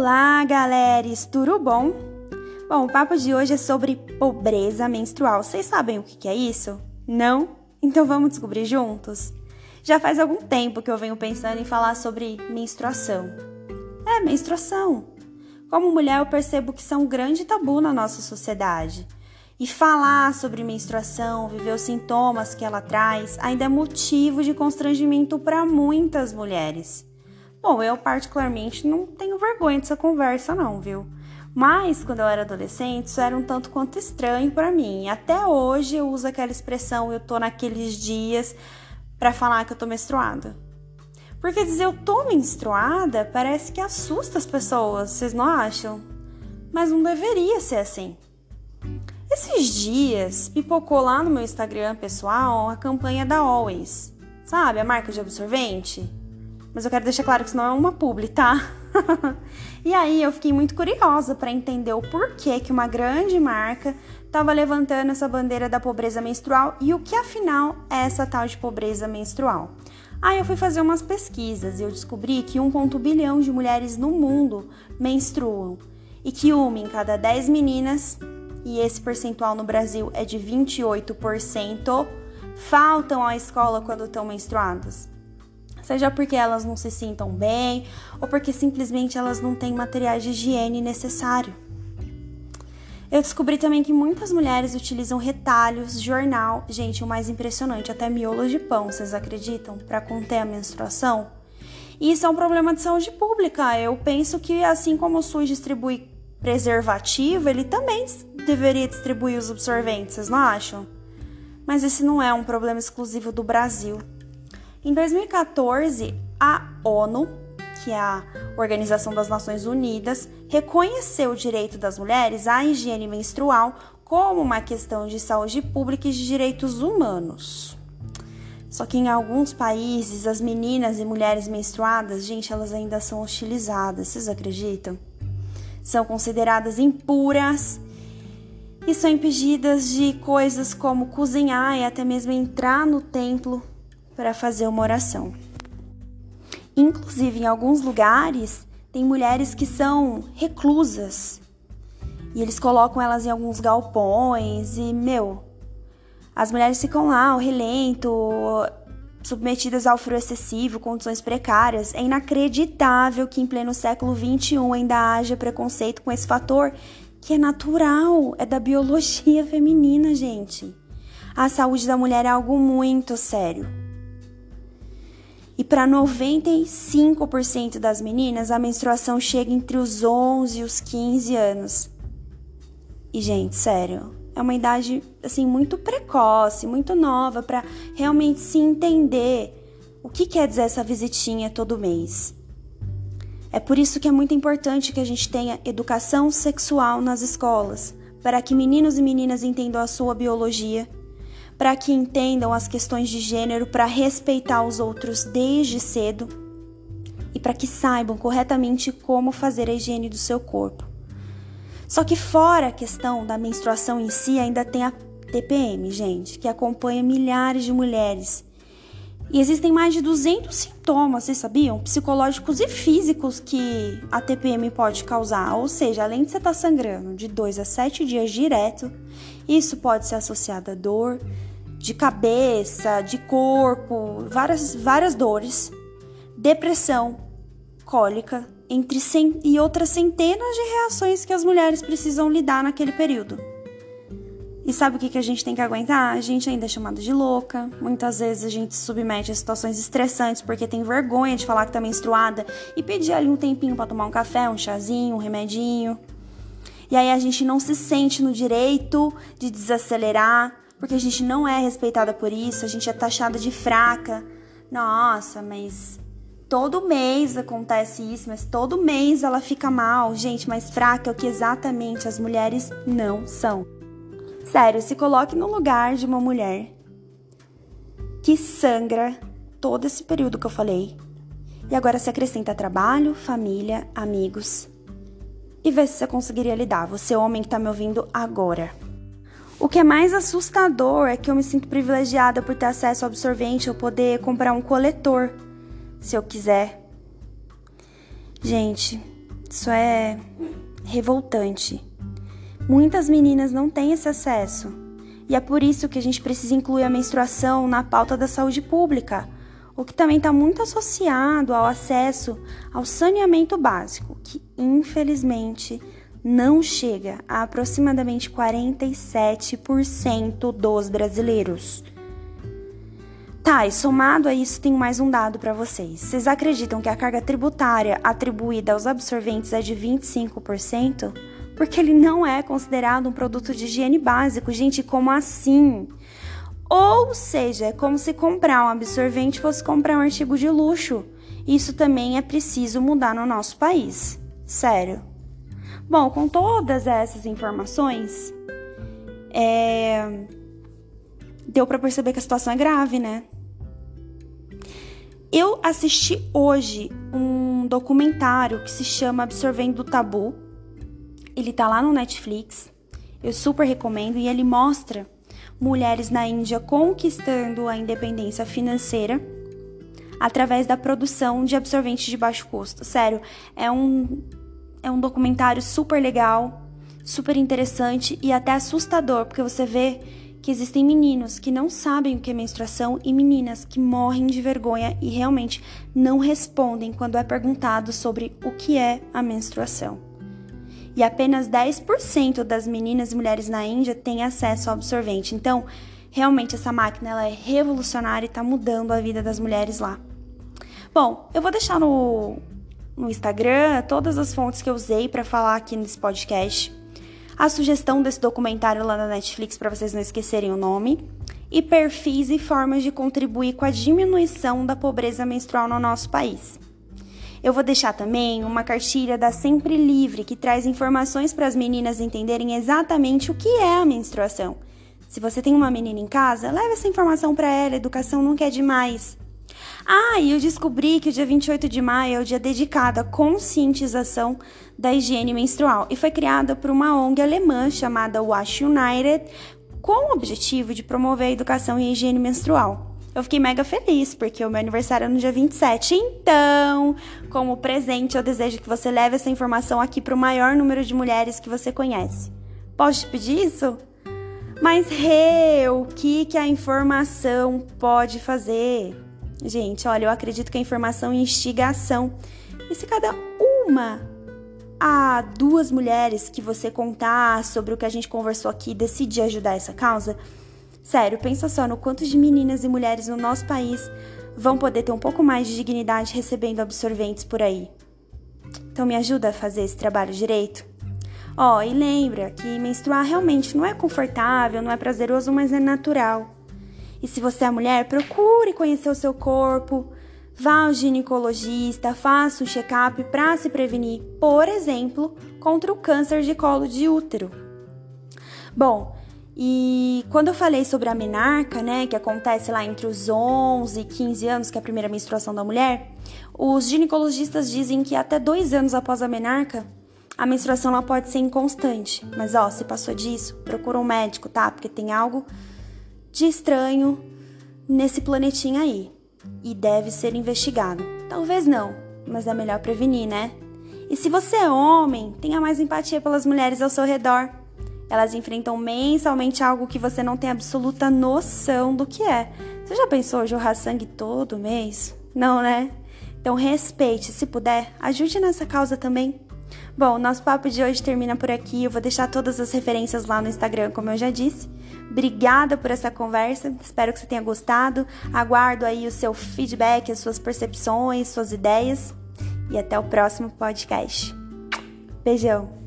Olá, galera! Tudo bom? Bom, o papo de hoje é sobre pobreza menstrual. Vocês sabem o que é isso? Não? Então vamos descobrir juntos? Já faz algum tempo que eu venho pensando em falar sobre menstruação. É, menstruação. Como mulher, eu percebo que são é um grande tabu na nossa sociedade. E falar sobre menstruação, viver os sintomas que ela traz, ainda é motivo de constrangimento para muitas mulheres. Bom, eu particularmente não tenho vergonha dessa conversa, não, viu? Mas quando eu era adolescente, isso era um tanto quanto estranho para mim. Até hoje eu uso aquela expressão eu tô naqueles dias para falar que eu tô menstruada. Porque dizer eu tô menstruada parece que assusta as pessoas, vocês não acham? Mas não deveria ser assim. Esses dias pipocou lá no meu Instagram pessoal a campanha da Always, sabe? A marca de absorvente. Mas eu quero deixar claro que isso não é uma publi, tá? e aí eu fiquei muito curiosa para entender o porquê que uma grande marca estava levantando essa bandeira da pobreza menstrual e o que afinal é essa tal de pobreza menstrual. Aí eu fui fazer umas pesquisas e eu descobri que 1,1 bilhão de mulheres no mundo menstruam e que uma em cada 10 meninas, e esse percentual no Brasil é de 28%, faltam à escola quando estão menstruadas seja porque elas não se sintam bem ou porque simplesmente elas não têm materiais de higiene necessário. Eu descobri também que muitas mulheres utilizam retalhos, jornal, gente, o mais impressionante, até miolos de pão, vocês acreditam, para conter a menstruação? E isso é um problema de saúde pública. Eu penso que assim como o SUS distribui preservativo, ele também deveria distribuir os absorventes, vocês não acham? Mas esse não é um problema exclusivo do Brasil. Em 2014, a ONU, que é a Organização das Nações Unidas, reconheceu o direito das mulheres à higiene menstrual como uma questão de saúde pública e de direitos humanos. Só que em alguns países, as meninas e mulheres menstruadas, gente, elas ainda são hostilizadas, vocês acreditam? São consideradas impuras e são impedidas de coisas como cozinhar e até mesmo entrar no templo para fazer uma oração. Inclusive, em alguns lugares, tem mulheres que são reclusas e eles colocam elas em alguns galpões e, meu, as mulheres ficam lá ao relento, submetidas ao frio excessivo, condições precárias. É inacreditável que em pleno século XXI ainda haja preconceito com esse fator que é natural, é da biologia feminina, gente. A saúde da mulher é algo muito sério. E para 95% das meninas, a menstruação chega entre os 11 e os 15 anos. E gente, sério, é uma idade assim muito precoce, muito nova para realmente se entender o que quer dizer essa visitinha todo mês. É por isso que é muito importante que a gente tenha educação sexual nas escolas, para que meninos e meninas entendam a sua biologia para que entendam as questões de gênero, para respeitar os outros desde cedo e para que saibam corretamente como fazer a higiene do seu corpo. Só que fora a questão da menstruação em si, ainda tem a TPM, gente, que acompanha milhares de mulheres. E existem mais de 200 sintomas, vocês sabiam? Psicológicos e físicos que a TPM pode causar. Ou seja, além de você estar tá sangrando de 2 a 7 dias direto, isso pode ser associado a dor, de cabeça, de corpo, várias, várias dores, depressão, cólica, entre cem, e outras centenas de reações que as mulheres precisam lidar naquele período. E sabe o que, que a gente tem que aguentar? A gente ainda é chamada de louca. Muitas vezes a gente se submete a situações estressantes porque tem vergonha de falar que tá menstruada e pedir ali um tempinho para tomar um café, um chazinho, um remedinho. E aí a gente não se sente no direito de desacelerar, porque a gente não é respeitada por isso, a gente é taxada de fraca. Nossa, mas todo mês acontece isso, mas todo mês ela fica mal. Gente, mas fraca é o que exatamente as mulheres não são. Sério, se coloque no lugar de uma mulher que sangra todo esse período que eu falei. E agora se acrescenta trabalho, família, amigos. E vê se você conseguiria lidar, você homem que tá me ouvindo agora. O que é mais assustador é que eu me sinto privilegiada por ter acesso ao absorvente ou poder comprar um coletor, se eu quiser. Gente, Isso é revoltante. Muitas meninas não têm esse acesso. E é por isso que a gente precisa incluir a menstruação na pauta da saúde pública, o que também está muito associado ao acesso ao saneamento básico, que infelizmente não chega a aproximadamente 47% dos brasileiros. Tá, e somado a isso, tem mais um dado para vocês. Vocês acreditam que a carga tributária atribuída aos absorventes é de 25%? Porque ele não é considerado um produto de higiene básico. Gente, como assim? Ou seja, é como se comprar um absorvente fosse comprar um artigo de luxo. Isso também é preciso mudar no nosso país. Sério. Bom, com todas essas informações, é... deu para perceber que a situação é grave, né? Eu assisti hoje um documentário que se chama Absorvendo o Tabu. Ele tá lá no Netflix. Eu super recomendo e ele mostra mulheres na Índia conquistando a independência financeira através da produção de absorventes de baixo custo. Sério, é um é um documentário super legal, super interessante e até assustador, porque você vê que existem meninos que não sabem o que é menstruação e meninas que morrem de vergonha e realmente não respondem quando é perguntado sobre o que é a menstruação. E apenas 10% das meninas e mulheres na Índia têm acesso ao absorvente. Então, realmente essa máquina ela é revolucionária e está mudando a vida das mulheres lá. Bom, eu vou deixar no, no Instagram todas as fontes que eu usei para falar aqui nesse podcast. A sugestão desse documentário lá na Netflix para vocês não esquecerem o nome. E perfis e formas de contribuir com a diminuição da pobreza menstrual no nosso país. Eu vou deixar também uma cartilha da Sempre Livre que traz informações para as meninas entenderem exatamente o que é a menstruação. Se você tem uma menina em casa, leve essa informação para ela, educação nunca é demais. Ah, e eu descobri que o dia 28 de maio é o dia dedicado à conscientização da higiene menstrual e foi criada por uma ONG alemã chamada Wash United com o objetivo de promover a educação e a higiene menstrual. Eu fiquei mega feliz porque o meu aniversário é no dia 27. Então, como presente, eu desejo que você leve essa informação aqui para o maior número de mulheres que você conhece. Posso te pedir isso? Mas, Rê, o que, que a informação pode fazer? Gente, olha, eu acredito que a informação instiga a ação. E se cada uma a duas mulheres que você contar sobre o que a gente conversou aqui decidir ajudar essa causa, sério, pensa só no quanto de meninas e mulheres no nosso país vão poder ter um pouco mais de dignidade recebendo absorventes por aí. Então me ajuda a fazer esse trabalho direito? Ó, oh, e lembra que menstruar realmente não é confortável, não é prazeroso, mas é natural. E se você é mulher, procure conhecer o seu corpo, vá ao ginecologista, faça um check-up para se prevenir, por exemplo, contra o câncer de colo de útero. Bom, e quando eu falei sobre a menarca, né, que acontece lá entre os 11 e 15 anos, que é a primeira menstruação da mulher, os ginecologistas dizem que até dois anos após a menarca, a menstruação ela pode ser inconstante. Mas ó, se passou disso, procura um médico, tá? Porque tem algo de estranho nesse planetinha aí e deve ser investigado. Talvez não, mas é melhor prevenir, né? E se você é homem, tenha mais empatia pelas mulheres ao seu redor. Elas enfrentam mensalmente algo que você não tem absoluta noção do que é. Você já pensou jorrar sangue todo mês? Não, né? Então respeite, se puder, ajude nessa causa também. Bom, nosso papo de hoje termina por aqui. Eu vou deixar todas as referências lá no Instagram, como eu já disse. Obrigada por essa conversa. Espero que você tenha gostado. Aguardo aí o seu feedback, as suas percepções, suas ideias. E até o próximo podcast. Beijão!